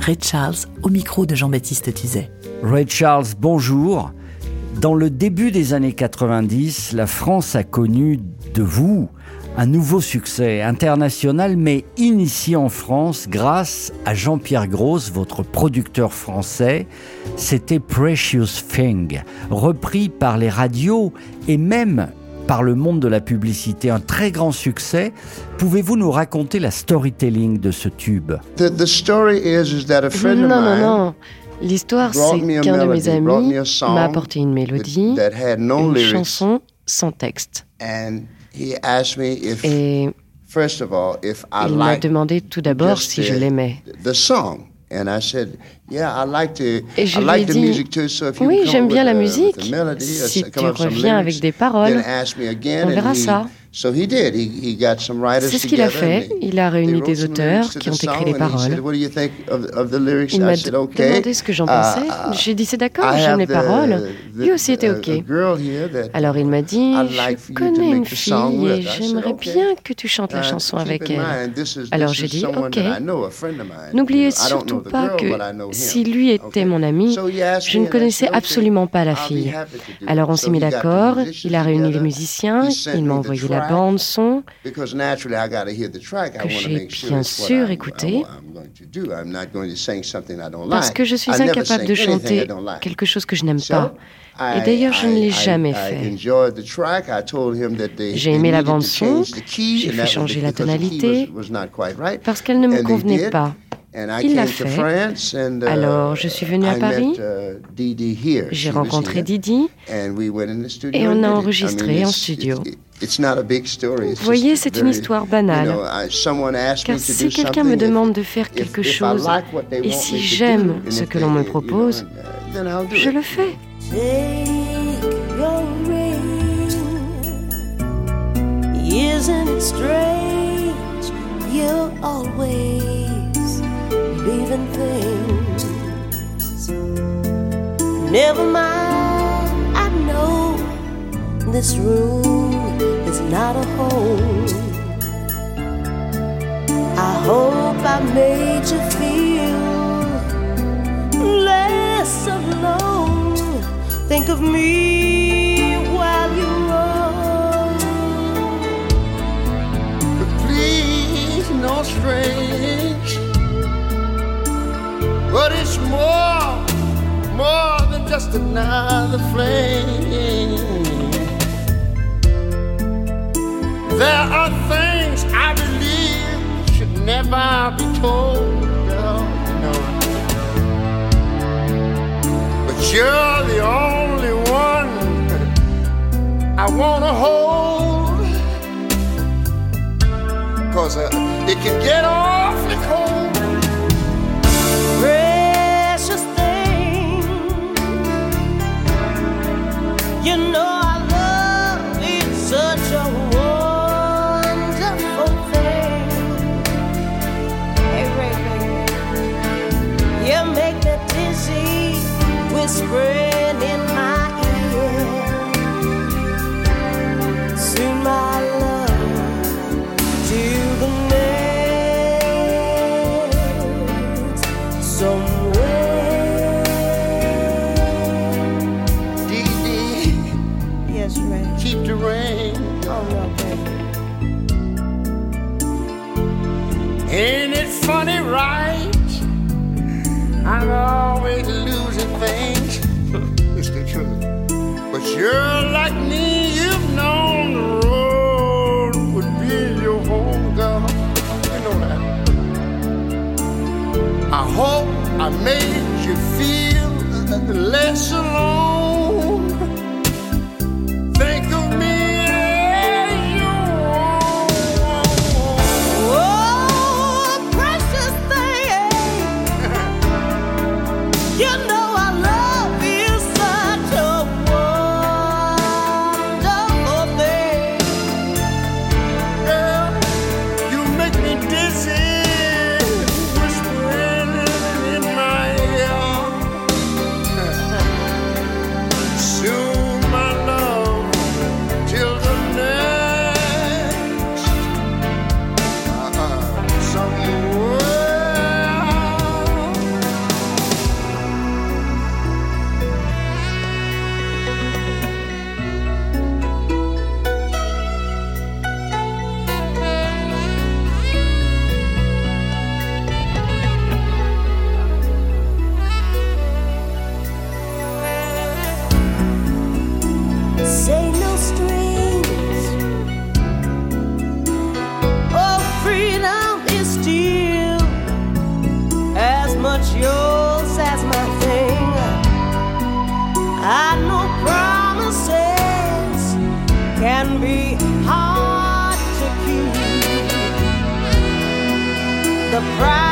Ray Charles, au micro de Jean-Baptiste Tuzet. Ray Charles, bonjour. Dans le début des années 90, la France a connu de vous un nouveau succès international, mais initié en France grâce à Jean-Pierre Gross, votre producteur français. C'était Precious Thing, repris par les radios et même par le monde de la publicité. Un très grand succès. Pouvez-vous nous raconter la storytelling de ce tube? The, the story is, is that a friend of Non, non, mine non. L'histoire, brought c'est me a qu'un de mes amis m'a apporté une mélodie, that, that had no une lyrics, chanson sans texte. and he asked me if, Et first of all, if I il m'a demandé tout d'abord si je the- l'aimais. The. And I said, yeah, I like to, Et je I lui ai the music too. So if you oui, j'aime bien la musique. melody, Si tu reviens avec des paroles, then ask me again. on verra ça. So he did. He, he got some writers C'est ce qu'il a fait. Il a réuni des auteurs qui ont écrit les paroles. Il m'a demandé ce que j'en Uh, pensais. uh, J'ai dit c'est d'accord, j'aime les paroles. Lui aussi était ok. Alors il m'a dit, je connais une fille et j'aimerais bien que tu chantes la chanson avec elle. Alors j'ai dit, ok. N'oubliez surtout pas que si lui était mon ami, je ne connaissais absolument pas la fille. Alors on s'est mis d'accord, il a réuni les musiciens, il m'a envoyé la. Bande son. Because naturally I gotta hear the track. I que j'ai make sure bien sûr I'm- écouté. I'm- I'm going to do. I'm not going to sing something I don't Parce like. que je suis incapable de chanter quelque chose que je n'aime pas. Et d'ailleurs, je ne l'ai jamais fait. J'ai aimé la bande son. J'ai fait changer la tonalité was- was not quite right. parce qu'elle ne me convenait pas. And I Il l'a came to fait. France and, uh, Alors, je suis venue à I Paris. met, uh. J'ai rencontré here. Didi. And we went in the studio Et on a enregistré en it's- studio. it's- It's not a big story. It's Vous voyez, c'est une histoire banale. Car si quelqu'un me demande if- de faire quelque chose, like what they et si j'aime ce que l'on me you know, propose, uh, je it. le fais. your ring. Isn't it strange? You're always leaving things. Never mind, I know this room is not a home. I hope I made you feel less alone. Think of me while you roll. Please, no strange. But it's more, more than just another flame. There are things I believe should never be told, know. But you're the only one I wanna hold. Cause uh, it can get awfully Ain't it funny, right? I'm always losing things. it's the truth. But you're like me, you've known the road would be your home, girl. You know that. I hope I made you feel less alone. can be hard to keep. The pride.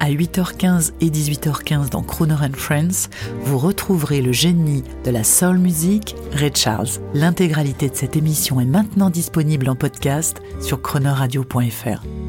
À 8h15 et 18h15 dans Crooner and Friends, vous retrouverez le génie de la soul music, Ray Charles. L'intégralité de cette émission est maintenant disponible en podcast sur chronoradio.fr.